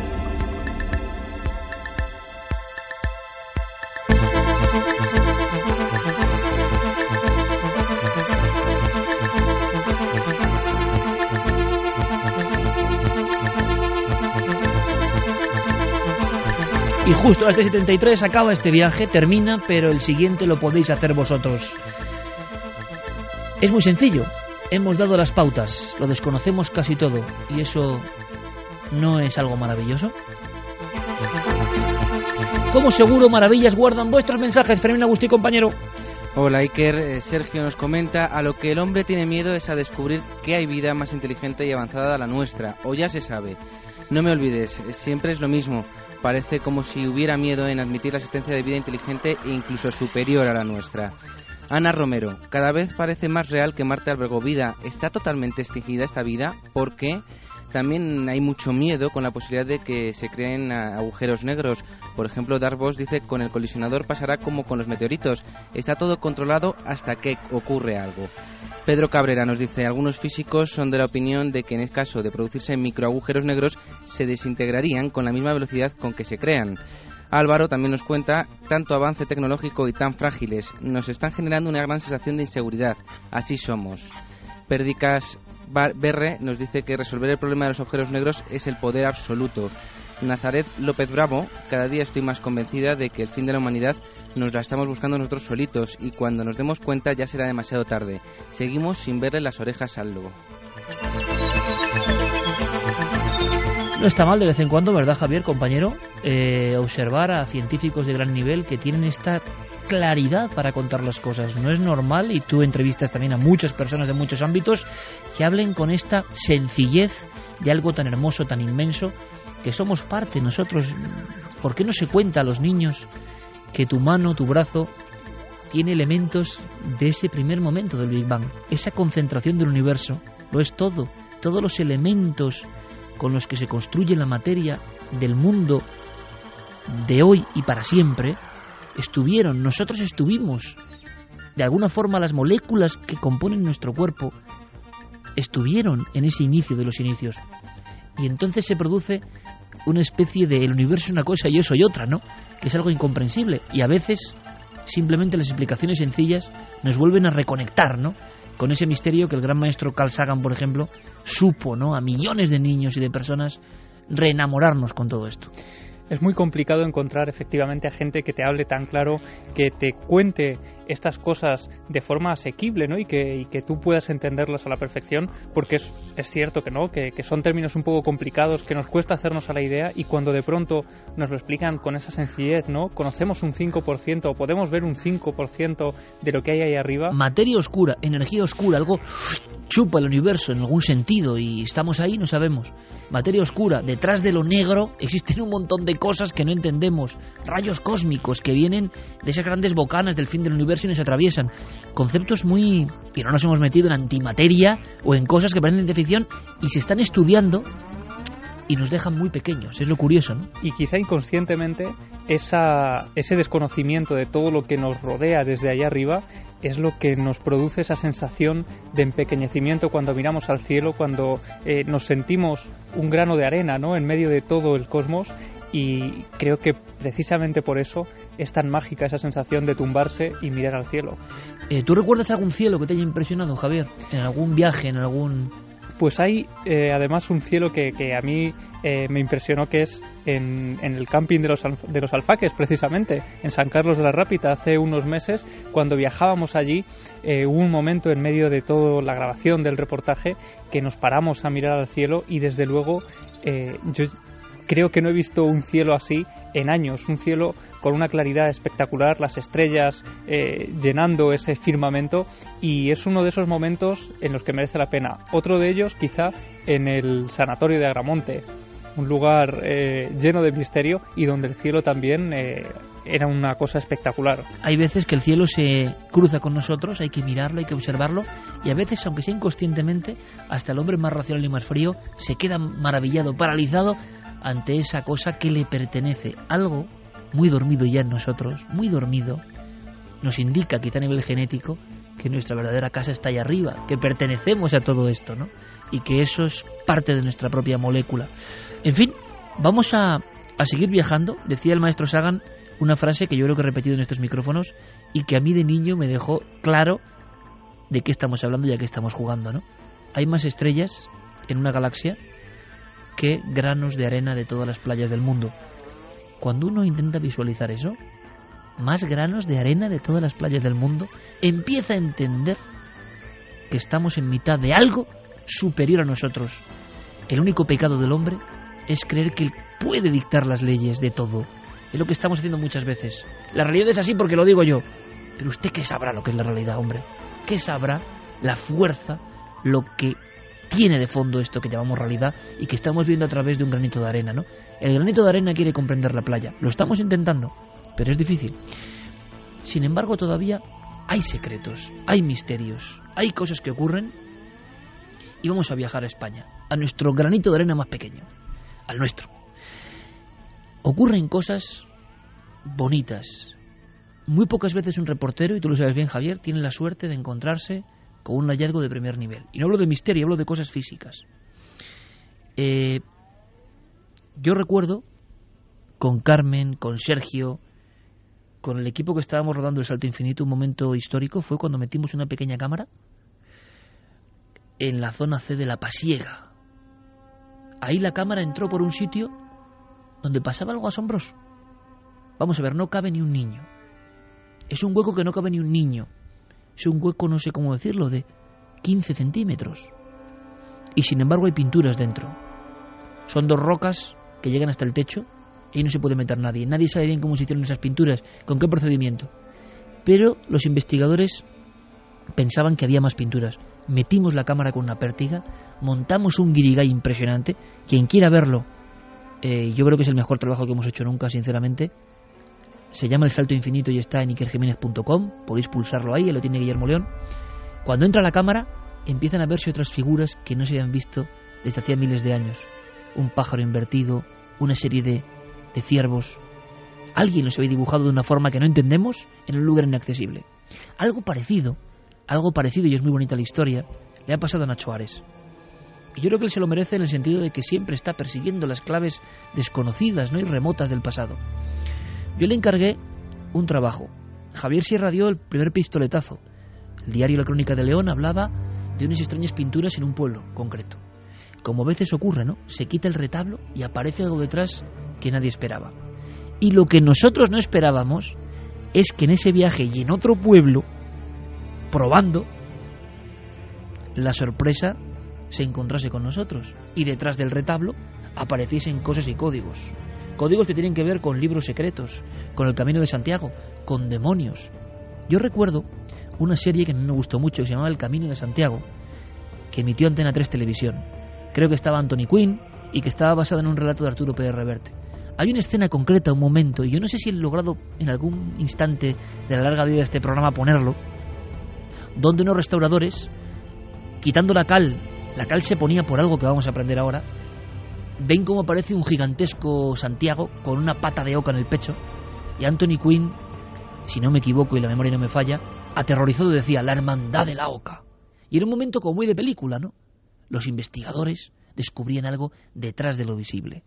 Y justo a las 3.73 acaba este viaje, termina, pero el siguiente lo podéis hacer vosotros. Es muy sencillo, hemos dado las pautas, lo desconocemos casi todo, y eso no es algo maravilloso. Como seguro, maravillas guardan vuestros mensajes, Fermín Agustí, compañero. Hola Iker, eh, Sergio nos comenta, a lo que el hombre tiene miedo es a descubrir que hay vida más inteligente y avanzada a la nuestra, o ya se sabe. No me olvides, siempre es lo mismo, parece como si hubiera miedo en admitir la existencia de vida inteligente e incluso superior a la nuestra. Ana Romero, cada vez parece más real que Marte albergó vida. ¿Está totalmente extinguida esta vida? ¿Por qué? También hay mucho miedo con la posibilidad de que se creen agujeros negros. Por ejemplo, Darvos dice con el colisionador pasará como con los meteoritos. Está todo controlado hasta que ocurre algo. Pedro Cabrera nos dice, algunos físicos son de la opinión de que en el caso de producirse microagujeros negros se desintegrarían con la misma velocidad con que se crean. Álvaro también nos cuenta, tanto avance tecnológico y tan frágiles nos están generando una gran sensación de inseguridad. Así somos. Pérdicas Berre nos dice que resolver el problema de los agujeros negros es el poder absoluto. Nazaret López Bravo, cada día estoy más convencida de que el fin de la humanidad nos la estamos buscando nosotros solitos y cuando nos demos cuenta ya será demasiado tarde. Seguimos sin verle las orejas al lobo. No está mal de vez en cuando, ¿verdad, Javier, compañero? Eh, observar a científicos de gran nivel que tienen esta claridad para contar las cosas. No es normal, y tú entrevistas también a muchas personas de muchos ámbitos, que hablen con esta sencillez de algo tan hermoso, tan inmenso, que somos parte nosotros. ¿Por qué no se cuenta a los niños que tu mano, tu brazo, tiene elementos de ese primer momento del Big Bang? Esa concentración del universo lo es todo. todos los elementos con los que se construye la materia del mundo de hoy y para siempre, estuvieron, nosotros estuvimos, de alguna forma las moléculas que componen nuestro cuerpo estuvieron en ese inicio de los inicios. Y entonces se produce una especie de el universo es una cosa y yo soy otra, ¿no? Que es algo incomprensible. Y a veces simplemente las explicaciones sencillas nos vuelven a reconectar, ¿no? Con ese misterio que el gran maestro Carl Sagan, por ejemplo, supo, ¿no? A millones de niños y de personas reenamorarnos con todo esto es muy complicado encontrar efectivamente a gente que te hable tan claro, que te cuente estas cosas de forma asequible ¿no? y, que, y que tú puedas entenderlas a la perfección, porque es, cierto que no, que, que, son términos un poco complicados, que nos cuesta hacernos a la idea y cuando de pronto nos lo explican con esa sencillez, ¿no? conocemos un 5% o podemos ver un 5% de lo que hay ahí arriba. Materia oscura, energía oscura, algo chupa el universo en algún sentido y estamos ahí no sabemos. Materia oscura, detrás de lo negro existen un montón de cosas que no entendemos, rayos cósmicos que vienen de esas grandes bocanas del fin del universo y nos atraviesan. Conceptos muy... y no nos hemos metido en antimateria o en cosas que parecen de ficción y se están estudiando y nos dejan muy pequeños, es lo curioso, ¿no? Y quizá inconscientemente ese desconocimiento de todo lo que nos rodea desde allá arriba es lo que nos produce esa sensación de empequeñecimiento cuando miramos al cielo, cuando eh, nos sentimos un grano de arena ¿no? en medio de todo el cosmos y creo que precisamente por eso es tan mágica esa sensación de tumbarse y mirar al cielo. Eh, ¿Tú recuerdas algún cielo que te haya impresionado, Javier? ¿En algún viaje, en algún...? Pues hay eh, además un cielo que, que a mí eh, me impresionó que es en, el camping de los, de los Alfaques, precisamente, en San Carlos de la Rápita, hace unos meses, cuando viajábamos allí, eh, hubo un momento en medio de toda la grabación del reportaje que nos paramos a mirar al cielo y desde luego eh, yo creo que no he visto un cielo así en años, un cielo con una claridad espectacular, las estrellas eh, llenando ese firmamento y es uno de esos momentos en los que merece la pena. Otro de ellos quizá en el sanatorio de Agramonte, un lugar eh, lleno de misterio y donde el cielo también eh, era una cosa espectacular. Hay veces que el cielo se cruza con nosotros, hay que mirarlo, hay que observarlo y a veces, aunque sea inconscientemente, hasta el hombre más racional y más frío se queda maravillado, paralizado ante esa cosa que le pertenece. Algo muy dormido ya en nosotros, muy dormido, nos indica, quizá a nivel genético, que nuestra verdadera casa está ahí arriba, que pertenecemos a todo esto, ¿no? Y que eso es parte de nuestra propia molécula. En fin, vamos a, a seguir viajando. Decía el maestro Sagan una frase que yo creo que he repetido en estos micrófonos y que a mí de niño me dejó claro de qué estamos hablando y a qué estamos jugando, ¿no? Hay más estrellas en una galaxia que granos de arena de todas las playas del mundo. Cuando uno intenta visualizar eso, más granos de arena de todas las playas del mundo, empieza a entender que estamos en mitad de algo superior a nosotros. El único pecado del hombre es creer que él puede dictar las leyes de todo. Es lo que estamos haciendo muchas veces. La realidad es así porque lo digo yo. Pero usted qué sabrá lo que es la realidad, hombre. ¿Qué sabrá la fuerza, lo que tiene de fondo esto que llamamos realidad y que estamos viendo a través de un granito de arena, ¿no? El granito de arena quiere comprender la playa. Lo estamos intentando, pero es difícil. Sin embargo, todavía hay secretos, hay misterios, hay cosas que ocurren y vamos a viajar a España, a nuestro granito de arena más pequeño, al nuestro. Ocurren cosas bonitas. Muy pocas veces un reportero, y tú lo sabes bien Javier, tiene la suerte de encontrarse con un hallazgo de primer nivel. Y no hablo de misterio, hablo de cosas físicas. Eh, yo recuerdo con Carmen, con Sergio, con el equipo que estábamos rodando el Salto Infinito, un momento histórico fue cuando metimos una pequeña cámara en la zona C de la Pasiega. Ahí la cámara entró por un sitio donde pasaba algo asombroso. Vamos a ver, no cabe ni un niño. Es un hueco que no cabe ni un niño. Es un hueco, no sé cómo decirlo, de 15 centímetros. Y sin embargo hay pinturas dentro. Son dos rocas que llegan hasta el techo y no se puede meter nadie. Nadie sabe bien cómo se hicieron esas pinturas, con qué procedimiento. Pero los investigadores pensaban que había más pinturas. Metimos la cámara con una pértiga, montamos un guirigay impresionante. Quien quiera verlo, eh, yo creo que es el mejor trabajo que hemos hecho nunca, sinceramente. Se llama El Salto Infinito y está en ikerjiménez.com. Podéis pulsarlo ahí, lo tiene Guillermo León. Cuando entra la cámara, empiezan a verse otras figuras que no se habían visto desde hacía miles de años. Un pájaro invertido, una serie de, de ciervos. Alguien los había dibujado de una forma que no entendemos en un lugar inaccesible. Algo parecido, algo parecido, y es muy bonita la historia, le ha pasado a Nacho Ares. Y yo creo que él se lo merece en el sentido de que siempre está persiguiendo las claves desconocidas ¿no? y remotas del pasado. Yo le encargué un trabajo. Javier Sierra dio el primer pistoletazo. El diario La Crónica de León hablaba de unas extrañas pinturas en un pueblo concreto. Como a veces ocurre, ¿no? Se quita el retablo y aparece algo detrás que nadie esperaba. Y lo que nosotros no esperábamos es que en ese viaje y en otro pueblo, probando, la sorpresa se encontrase con nosotros y detrás del retablo apareciesen cosas y códigos. Códigos que tienen que ver con libros secretos, con el Camino de Santiago, con demonios. Yo recuerdo una serie que me gustó mucho, que se llamaba El Camino de Santiago, que emitió Antena 3 Televisión. Creo que estaba Anthony Quinn y que estaba basada en un relato de Arturo Pérez Reverte. Hay una escena concreta, un momento, y yo no sé si he logrado en algún instante de la larga vida de este programa ponerlo, donde unos restauradores, quitando la cal, la cal se ponía por algo que vamos a aprender ahora, ven cómo aparece un gigantesco Santiago con una pata de oca en el pecho, y Anthony Quinn, si no me equivoco y la memoria no me falla, aterrorizado decía, la hermandad de la oca. Y era un momento como muy de película, ¿no? Los investigadores descubrían algo detrás de lo visible.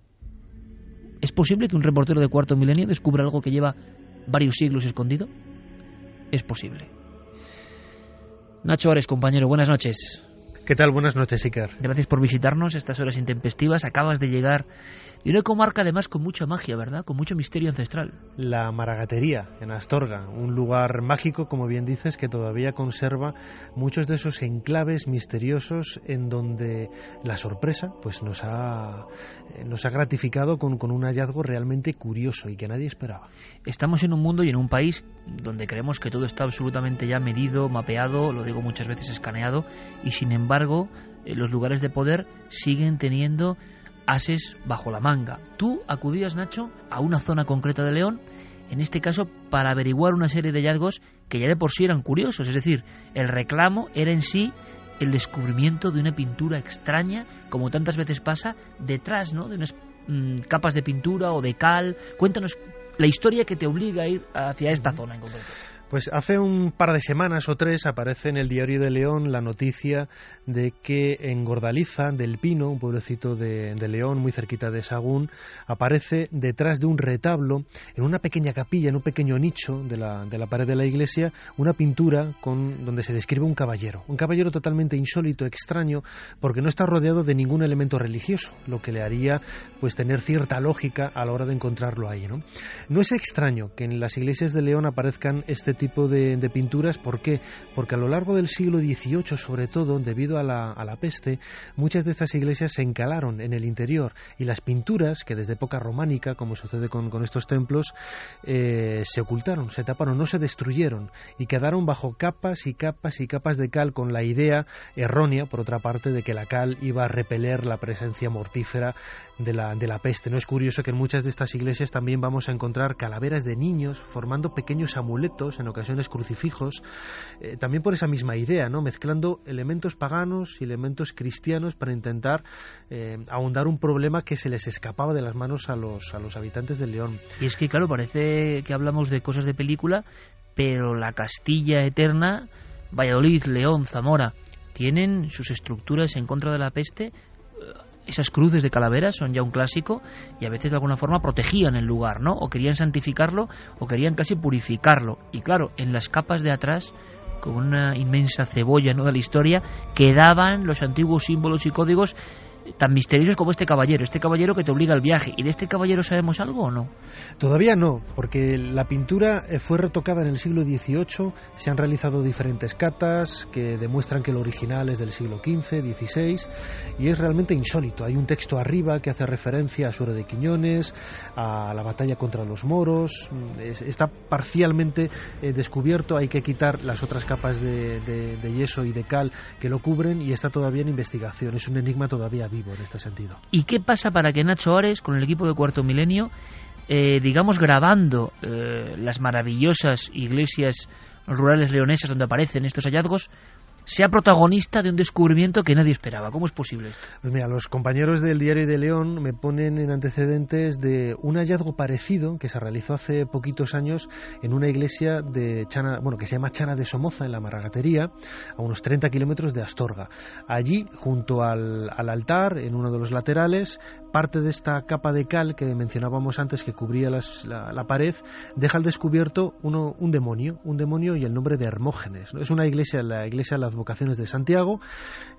¿Es posible que un reportero de cuarto milenio descubra algo que lleva varios siglos escondido? Es posible. Nacho Ares, compañero, buenas noches. ¿Qué tal? Buenas noches, Iker. Gracias por visitarnos estas horas intempestivas. Acabas de llegar de una comarca además con mucha magia, ¿verdad? Con mucho misterio ancestral. La Maragatería, en Astorga, un lugar mágico, como bien dices, que todavía conserva muchos de esos enclaves misteriosos en donde la sorpresa pues nos ha, eh, nos ha gratificado con, con un hallazgo realmente curioso y que nadie esperaba. Estamos en un mundo y en un país donde creemos que todo está absolutamente ya medido, mapeado, lo digo muchas veces escaneado, y sin embargo embargo, eh, los lugares de poder siguen teniendo ases bajo la manga. Tú acudías, Nacho, a una zona concreta de León, en este caso para averiguar una serie de hallazgos que ya de por sí eran curiosos, es decir, el reclamo era en sí el descubrimiento de una pintura extraña, como tantas veces pasa, detrás ¿no? de unas mm, capas de pintura o de cal. Cuéntanos la historia que te obliga a ir hacia esta zona en concreto. Pues hace un par de semanas o tres aparece en el diario de León la noticia de que en Gordaliza del Pino, un pueblecito de, León muy cerquita de Sagún, aparece detrás de un retablo, en una pequeña capilla, en un pequeño nicho de la, de la pared de la iglesia, una pintura con, donde se describe un caballero. Un caballero totalmente insólito, extraño, porque no está rodeado de ningún elemento religioso, lo que le haría pues tener cierta lógica a la hora de encontrarlo ahí. No, no es extraño que en las iglesias de León aparezcan este tipo de, pinturas. ¿Por qué? Porque a lo largo del siglo XVIII, sobre todo, debido a la, a la, peste, muchas de estas iglesias se encalaron en el interior y las pinturas, que desde época románica, como sucede con, con estos templos, eh, se ocultaron, se taparon, no se destruyeron y quedaron bajo capas y capas y capas de cal con la idea errónea, por otra parte, de que la cal iba a repeler la presencia mortífera de la, de la peste. No es curioso que en muchas de estas iglesias también vamos a encontrar calaveras de niños formando pequeños amuletos en ocasiones crucifijos, eh, también por esa misma idea, ¿no? mezclando elementos paganos y elementos cristianos para intentar eh, ahondar un problema que se les escapaba de las manos a los, a los habitantes de León. Y es que, claro, parece que hablamos de cosas de película, pero la Castilla eterna, Valladolid, León, Zamora, tienen sus estructuras en contra de la peste esas cruces de calaveras son ya un clásico y a veces de alguna forma protegían el lugar, ¿no? O querían santificarlo o querían casi purificarlo. Y claro, en las capas de atrás, como una inmensa cebolla ¿no? de la historia, quedaban los antiguos símbolos y códigos tan misteriosos como este caballero, este caballero que te obliga al viaje. ¿Y de este caballero sabemos algo o no? Todavía no, porque la pintura eh, fue retocada en el siglo XVIII, se han realizado diferentes catas que demuestran que el original es del siglo XV, XVI, y es realmente insólito. Hay un texto arriba que hace referencia a Suero de Quiñones, a la batalla contra los moros, está parcialmente eh, descubierto, hay que quitar las otras capas de, de yeso y de cal que lo cubren y está todavía en investigación, es un enigma todavía en este sentido. ¿Y qué pasa para que Nacho Ares, con el equipo de Cuarto Milenio, eh, digamos grabando eh, las maravillosas iglesias rurales leonesas donde aparecen estos hallazgos, sea protagonista de un descubrimiento que nadie esperaba. ¿Cómo es posible? Pues mira, los compañeros del Diario de León me ponen en antecedentes de un hallazgo parecido que se realizó hace poquitos años en una iglesia de Chana, bueno, que se llama Chana de Somoza, en la Maragatería, a unos 30 kilómetros de Astorga. Allí, junto al, altar, en uno de los laterales, parte de esta capa de cal que mencionábamos antes que cubría la, pared, deja al descubierto un demonio, un demonio y el nombre de Hermógenes. Es una iglesia, la iglesia de las vocaciones de Santiago,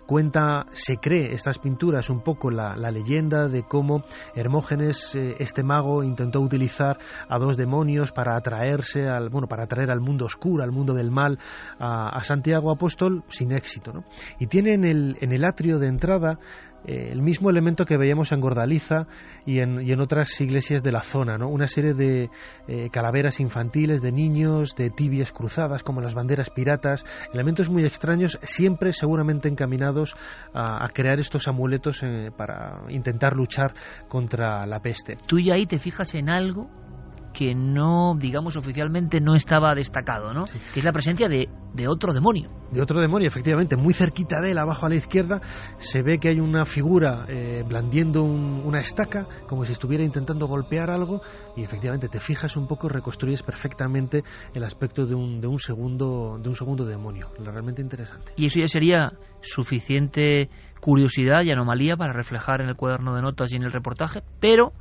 cuenta, se cree estas pinturas un poco la, leyenda de cómo Hermógenes, eh, este mago, intentó utilizar a dos demonios para atraerse al, bueno, para atraer al mundo oscuro, al mundo del mal, a, Santiago Apóstol sin éxito. ¿no? Y tiene en el, en el atrio de entrada eh, el mismo elemento que veíamos en Gordaliza y en, otras iglesias de la zona, ¿no? Una serie de eh, calaveras infantiles, de niños, de tibias cruzadas, como las banderas piratas, elementos muy extraños, siempre seguramente encaminados a, crear estos amuletos eh, para intentar luchar contra la peste. Tú ya ahí te fijas en algo que no, digamos, oficialmente no estaba destacado, ¿no? Que es la presencia de, de, otro demonio. De otro demonio, efectivamente. Muy cerquita de él, abajo a la izquierda, se ve que hay una figura eh, blandiendo una estaca, como si estuviera intentando golpear algo, y efectivamente te fijas un poco, reconstruyes perfectamente el aspecto de un, de un, segundo, de un segundo demonio. Realmente interesante. Y eso ya sería suficiente curiosidad y anomalía para reflejar en el cuaderno de notas y en el reportaje, pero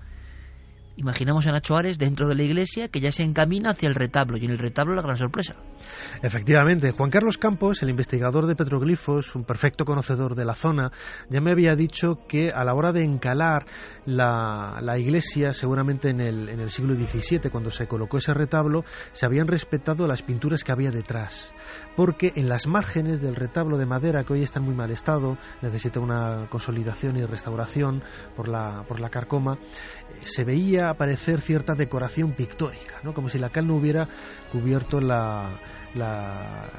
Imaginamos a Nacho Ares dentro de la iglesia que ya se encamina hacia el retablo y en el retablo la gran sorpresa. Efectivamente, Juan Carlos Campos, el investigador de petroglifos, un perfecto conocedor de la zona, ya me había dicho que a la hora de encalar la, iglesia, seguramente en el, en el siglo XVII, cuando se colocó ese retablo, se habían respetado las pinturas que había detrás, porque en las márgenes del retablo de madera, que hoy está en muy mal estado, necesita una consolidación y restauración por la, por la carcoma, eh, se veía aparecer cierta decoración pictórica, ¿no? como si la cal no hubiera cubierto la,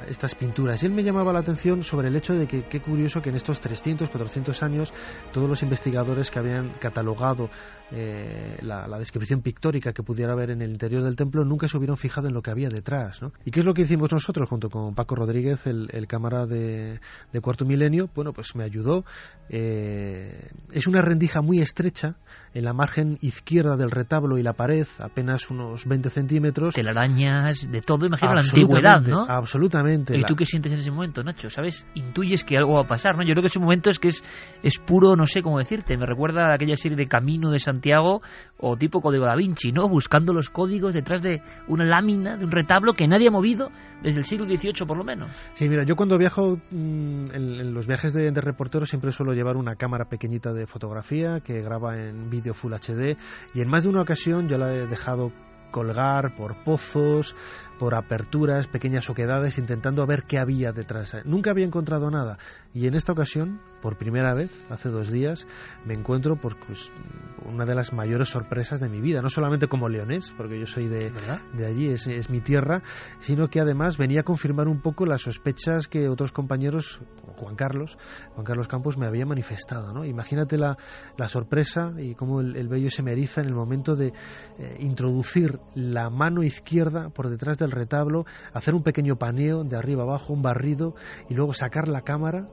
estas pinturas. Y él me llamaba la atención sobre el hecho de que qué curioso que en estos 300, 400 años todos los investigadores que habían catalogado eh, la, descripción pictórica que pudiera haber en el interior del templo nunca se hubieran fijado en lo que había detrás. ¿Y qué es lo que hicimos nosotros junto con Paco Rodríguez, el, cámara de, Cuarto Milenio? Bueno, pues me ayudó. Eh, es una rendija muy estrecha en la margen izquierda del retablo y la pared, apenas unos 20 centímetros. Telarañas, de todo, imagino la antigüedad, ¿no? Absolutamente. ¿Y tú qué sientes en ese momento, Nacho? ¿Sabes? Intuyes que algo va a pasar, ¿no? Yo creo que ese momento es que es, es puro, no sé cómo decirte, me recuerda a aquella serie de Camino de Santiago o tipo Código da Vinci, ¿no? Buscando los códigos detrás de una lámina, de un retablo que nadie ha movido desde el siglo XVIII por lo menos. Sí, mira, yo cuando viajo mm, en, los viajes de, de reportero siempre suelo llevar una cámara pequeñita de fotografía que graba en vídeo Full HD y en más de una ocasión yo la he dejado colgar por pozos, por aperturas, pequeñas oquedades, intentando ver qué había detrás. Nunca había encontrado nada. Y en esta ocasión, por primera vez, hace dos días, me encuentro por pues, una de las mayores sorpresas de mi vida. No solamente como leonés, porque yo soy de, de allí, es, es, mi tierra, sino que además venía a confirmar un poco las sospechas que otros compañeros, Juan Carlos, Juan Carlos Campos, me había manifestado. ¿no? Imagínate la, la sorpresa y cómo el, el, vello se me eriza en el momento de eh, introducir la mano izquierda por detrás del retablo, hacer un pequeño paneo de arriba abajo, un barrido, y luego sacar la cámara,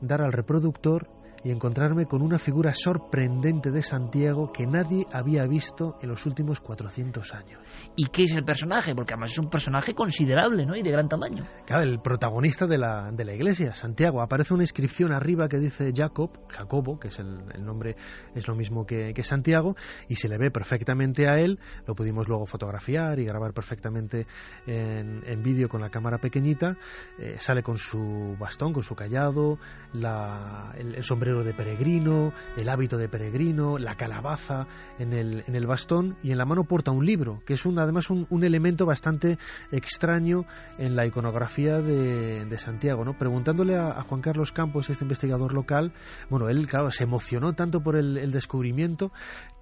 dar al reproductor y encontrarme con una figura sorprendente de Santiago que nadie había visto en los últimos 400 años. ¿Y qué es el personaje? Porque además es un personaje considerable, ¿no? Y de gran tamaño. Claro, el protagonista de la, de la iglesia, Santiago. Aparece una inscripción arriba que dice Jacob, Jacobo, que es el, nombre, es lo mismo que, que, Santiago, y se le ve perfectamente a él. Lo pudimos luego fotografiar y grabar perfectamente en, en vídeo con la cámara pequeñita. Eh, sale con su bastón, con su callado, la, el sombrero de peregrino, el hábito de peregrino, la calabaza en el, en el bastón y en la mano porta un libro, que es un, además un, elemento bastante extraño en la iconografía de, de Santiago. ¿no? Preguntándole a, Juan Carlos Campos, este investigador local, bueno, él claro, se emocionó tanto por el descubrimiento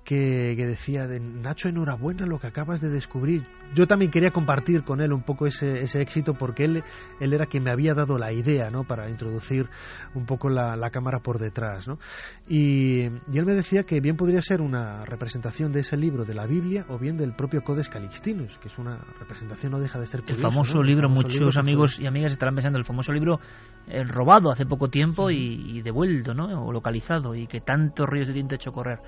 que, decía de Nacho, enhorabuena lo que acabas de descubrir. Yo también quería compartir con él un poco ese, ese éxito porque él, él era quien me había dado la idea ¿no? para introducir un poco la, la cámara por detrás. ¿no? Y, y, él me decía que bien podría ser una representación de ese libro de la Biblia o bien del propio Codex Calixtinus, que es una representación, no deja de ser El famoso libro, muchos amigos y amigas estarán pensando, el famoso libro eh, robado hace poco tiempo y, y, devuelto, ¿no? o localizado, y que tantos ríos de tinta ha hecho correr.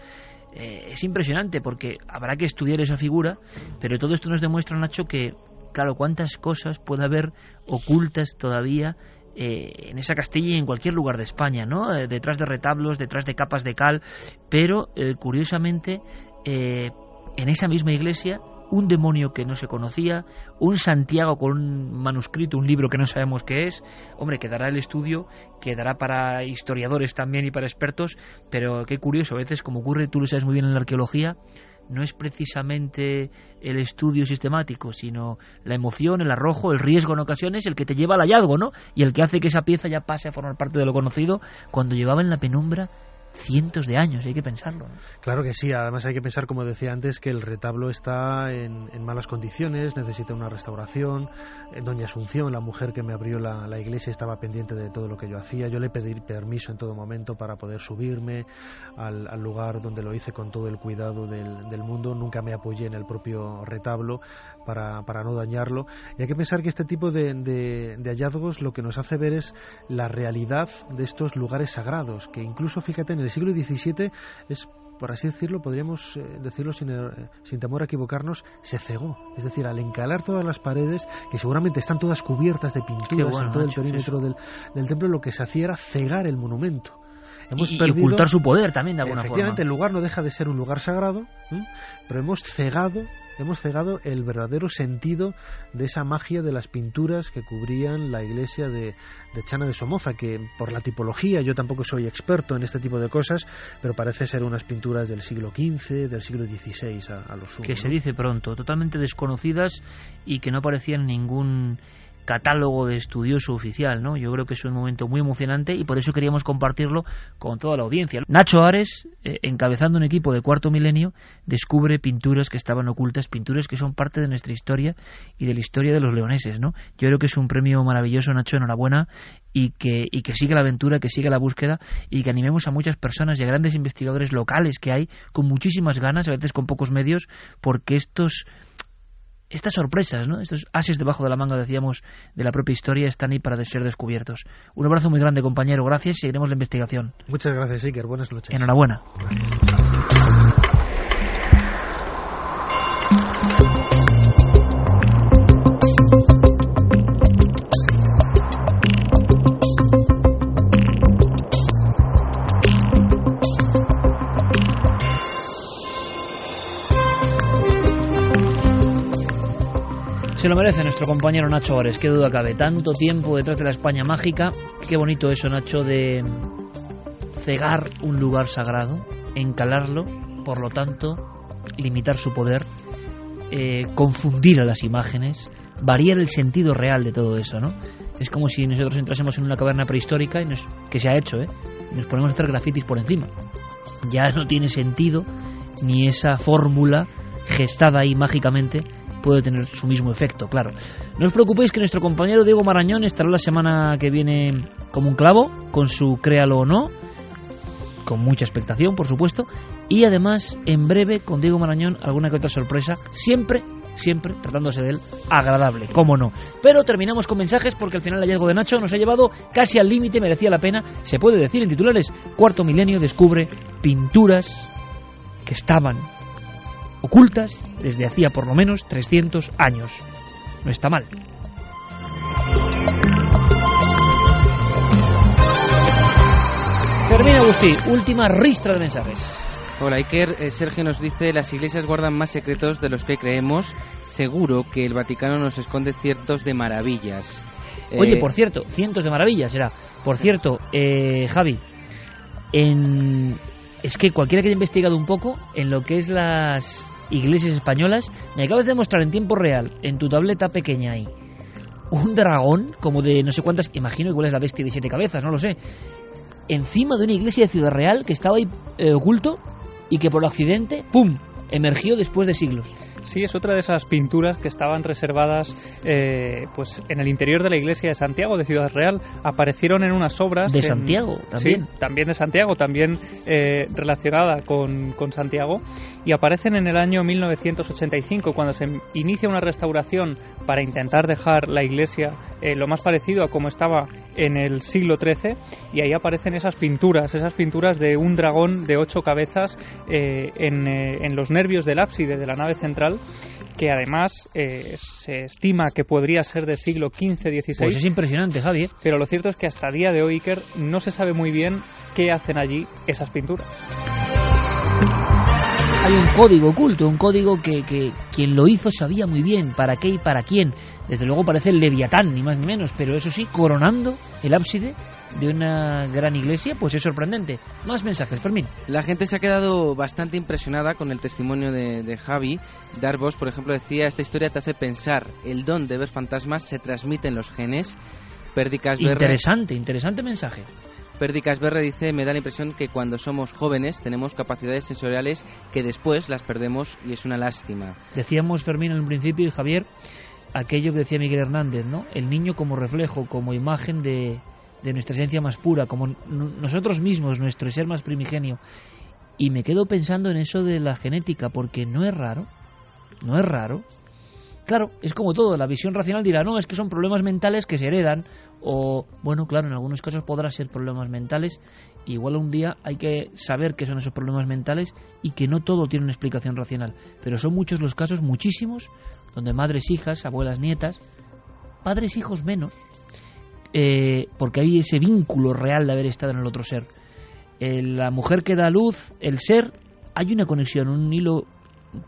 Eh, es impresionante porque habrá que estudiar esa figura, pero todo esto nos demuestra, Nacho, que, claro, cuántas cosas puede haber ocultas todavía eh, en esa Castilla y en cualquier lugar de España, ¿no? Eh, detrás de retablos, detrás de capas de cal, pero curiosamente en esa misma iglesia un demonio que no se conocía, un Santiago con un manuscrito, un libro que no sabemos qué es. Hombre, quedará el estudio, quedará para historiadores también y para expertos, pero qué curioso, a veces, como ocurre, tú lo sabes muy bien en la arqueología, no es precisamente el estudio sistemático, sino la emoción, el arrojo, el riesgo en ocasiones, el que te lleva al hallazgo, ¿no? Y el que hace que esa pieza ya pase a formar parte de lo conocido cuando llevaba en la penumbra cientos de años, hay que pensarlo. Claro que sí, además hay que pensar, como decía antes, que el retablo está en, malas condiciones, necesita una restauración. Eh, doña Asunción, la mujer que me abrió la, iglesia, estaba pendiente de todo lo que yo hacía. Yo le pedí permiso en todo momento para poder subirme al, lugar donde lo hice con todo el cuidado del, mundo. Nunca me apoyé en el propio retablo para, para no dañarlo. Y hay que pensar que este tipo de, hallazgos lo que nos hace ver es la realidad de estos lugares sagrados, que incluso, fíjate, en siglo XVII es por así decirlo, podríamos eh, decirlo sin, eh, sin, temor a equivocarnos, se cegó. Es decir, al encalar todas las paredes, que seguramente están todas cubiertas de pinturas en todo el perímetro del, del, templo, lo que se hacía era cegar el monumento. Hemos y, ocultar su poder también de alguna forma. Efectivamente, el lugar no deja de ser un lugar sagrado, pero hemos cegado hemos cegado el verdadero sentido de esa magia de las pinturas que cubrían la iglesia de, Chana de Somoza, que por la tipología, yo tampoco soy experto en este tipo de cosas, pero parece ser unas pinturas del siglo XV, del siglo XVI a, los Que se dice pronto, totalmente desconocidas y que no aparecían ningún catálogo de estudioso oficial, ¿no? Yo creo que es un momento muy emocionante y por eso queríamos compartirlo con toda la audiencia. Nacho Ares, eh, encabezando un equipo de cuarto milenio, descubre pinturas que estaban ocultas, pinturas que son parte de nuestra historia y de la historia de los leoneses, ¿no? Yo creo que es un premio maravilloso, Nacho, enhorabuena y que, y que siga la aventura, que siga la búsqueda y que animemos a muchas personas y a grandes investigadores locales que hay con muchísimas ganas, a veces con pocos medios, porque estos estas sorpresas, ¿no? estos ases debajo de la manga, decíamos, de la propia historia, están ahí para ser descubiertos. Un abrazo muy grande, compañero. Gracias y seguiremos la investigación. Muchas gracias, Iker. Buenas noches. Enhorabuena. Nuestro compañero Nacho Ores, qué duda cabe. Tanto tiempo detrás de la España mágica. Qué bonito eso, Nacho, de cegar un lugar sagrado, encalarlo, por lo tanto, limitar su poder, eh, confundir a las imágenes, variar el sentido real de todo eso, ¿no? Es como si nosotros entrásemos en una caverna prehistórica, y nos, que se ha hecho, ¿eh? nos ponemos a hacer grafitis por encima. Ya no tiene sentido ni esa fórmula gestada ahí mágicamente puede tener su mismo efecto, claro. No os preocupéis que nuestro compañero Diego Marañón estará la semana que viene como un clavo, con su créalo o no, con mucha expectación, por supuesto, y además en breve con Diego Marañón alguna que otra sorpresa, siempre, siempre tratándose de él agradable, cómo no. Pero terminamos con mensajes porque al final el hallazgo de Nacho nos ha llevado casi al límite, merecía la pena, se puede decir en titulares, cuarto milenio descubre pinturas que estaban ocultas desde hacía por lo menos 300 años. No está mal. Termina Agustín, última ristra de mensajes. Hola Iker, eh, Sergio nos dice las iglesias guardan más secretos de los que creemos. Seguro que el Vaticano nos esconde ciertos de maravillas. Oye, eh, por cierto, cientos de maravillas era. Por cierto, eh, Javi, en es que cualquiera que haya investigado un poco en lo que es las iglesias españolas, me acabas de mostrar en tiempo real, en tu tableta pequeña ahí, un dragón, como de no sé cuántas, imagino igual es la bestia de siete cabezas, no lo sé, encima de una iglesia de Ciudad Real que estaba ahí eh, oculto. y que por accidente, ¡pum!, emergió después de siglos. Sí, es otra de esas pinturas que estaban reservadas eh, pues en el interior de la iglesia de Santiago, de Ciudad Real. Aparecieron en unas obras. De Santiago, también. Sí, también de Santiago, también eh, relacionada con, con, Santiago. Y aparecen en el año 1985, cuando se inicia una restauración para intentar dejar la iglesia eh, lo más parecido a como estaba en el siglo XIII. Y ahí aparecen esas pinturas, esas pinturas de un dragón de ocho cabezas en, en los nervios del ábside de la nave central que además eh, se estima que podría ser del siglo XV-XVI. Pues es impresionante, Javier. Pero lo cierto es que hasta día de hoy, Iker, no se sabe muy bien qué hacen allí esas pinturas. Hay un código oculto, un código que, que quien lo hizo sabía muy bien para qué y para quién. Desde luego parece el Leviatán, ni más ni menos, pero eso sí, coronando el ábside de una gran iglesia, pues es sorprendente. Más mensajes, Fermín. La gente se ha quedado bastante impresionada con el testimonio de, de Javi. Darvos, por ejemplo, decía, esta historia te hace pensar, el don de ver fantasmas se transmite en los genes. Perdicas Interesante, interesante mensaje. Perdicas Berre dice, me da la impresión que cuando somos jóvenes tenemos capacidades sensoriales que después las perdemos y es una lástima. Decíamos, Fermín, en un principio, y Javier, aquello que decía Miguel Hernández, ¿no? El niño como reflejo, como imagen de, de nuestra esencia más pura, como nosotros mismos, nuestro ser más primigenio. Y me quedo pensando en eso de la genética, porque no es raro, no es raro. Claro, es como todo, la visión racional dirá, no, es que son problemas mentales que se heredan, o, bueno, claro, en algunos casos podrá ser problemas mentales, igual un día hay que saber qué son esos problemas mentales y que no todo tiene una explicación racional, pero son muchos los casos, muchísimos, donde madres, hijas, abuelas, nietas, padres, hijos menos, eh, porque hay ese vínculo real de haber estado en el otro ser. Eh, la mujer que da luz, el ser, hay una conexión, un hilo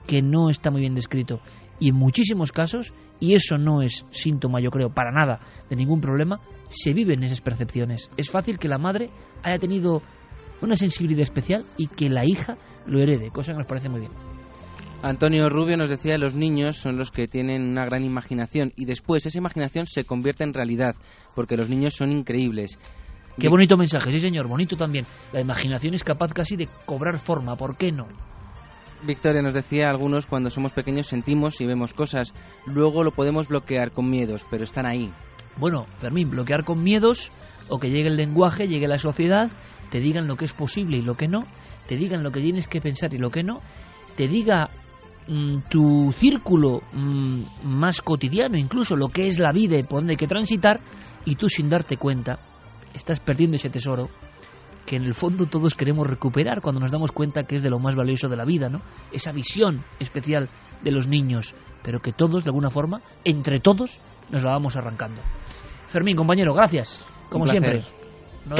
que no está muy bien descrito. Y en muchísimos casos, y eso no es síntoma, yo creo, para nada de ningún problema, se viven esas percepciones. Es fácil que la madre haya tenido una sensibilidad especial y que la hija lo herede, cosa que nos parece muy bien. Antonio Rubio nos decía que los niños son los que tienen una gran imaginación y después esa imaginación se convierte en realidad, porque los niños son increíbles. Qué bonito mensaje, sí señor, bonito también. La imaginación es capaz casi de cobrar forma, ¿por qué no? Victoria nos decía, algunos cuando somos pequeños sentimos y vemos cosas, luego lo podemos bloquear con miedos, pero están ahí. Bueno, Fermín, bloquear con miedos o que llegue el lenguaje, llegue la sociedad, te digan lo que es posible y lo que no, te digan lo que tienes que pensar y lo que no, te diga tu círculo mm, más cotidiano, incluso lo que es la vida y por donde hay que transitar, y tú sin darte cuenta estás perdiendo ese tesoro que en el fondo todos queremos recuperar cuando nos damos cuenta que es de lo más valioso de la vida, ¿no? Esa visión especial de los niños, pero que todos, de alguna forma, entre todos, nos la vamos arrancando. Fermín, compañero, gracias, como siempre. No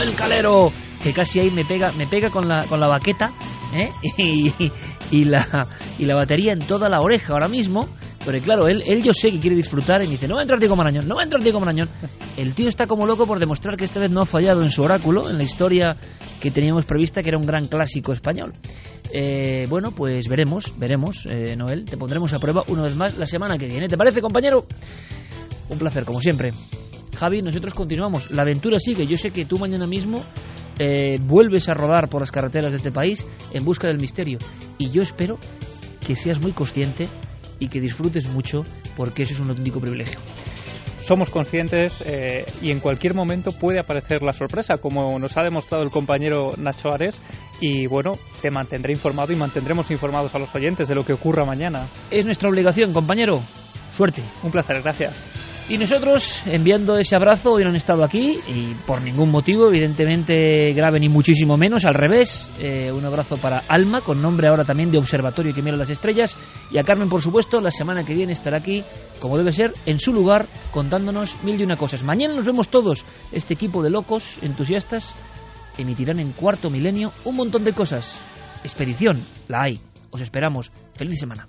el calero, que casi ahí me pega, me pega con la, con la baqueta ¿eh? y, la, y la batería en toda la oreja ahora mismo. Pero claro, él, él yo sé que quiere disfrutar y me dice, no va a entrar Diego Marañón, no va a entrar Diego Marañón. El tío está como loco por demostrar que esta vez no ha fallado en su oráculo, en la historia que teníamos prevista, que era un gran clásico español. Eh, bueno, pues veremos, veremos, eh, Noel, te pondremos a prueba una vez más la semana que viene. ¿Te parece, compañero? Un placer, como siempre. Javi, nosotros continuamos. La aventura sigue. Yo sé que tú mañana mismo eh, vuelves a rodar por las carreteras de este país en busca del misterio. Y yo espero que seas muy consciente y que disfrutes mucho porque eso es un auténtico privilegio. Somos conscientes eh, y en cualquier momento puede aparecer la sorpresa, como nos ha demostrado el compañero Nacho Ares. Y bueno, te mantendré informado y mantendremos informados a los oyentes de lo que ocurra mañana. Es nuestra obligación, compañero. Suerte. Un placer, gracias. Y nosotros, enviando ese abrazo, hoy no han estado aquí y por ningún motivo, evidentemente grave ni muchísimo menos, al revés. Eh, un abrazo para Alma, con nombre ahora también de Observatorio que mira las estrellas. Y a Carmen, por supuesto, la semana que viene estará aquí, como debe ser, en su lugar, contándonos mil y una cosas. Mañana nos vemos todos, este equipo de locos, entusiastas, emitirán en cuarto milenio un montón de cosas. Expedición, la hay. Os esperamos. Feliz semana.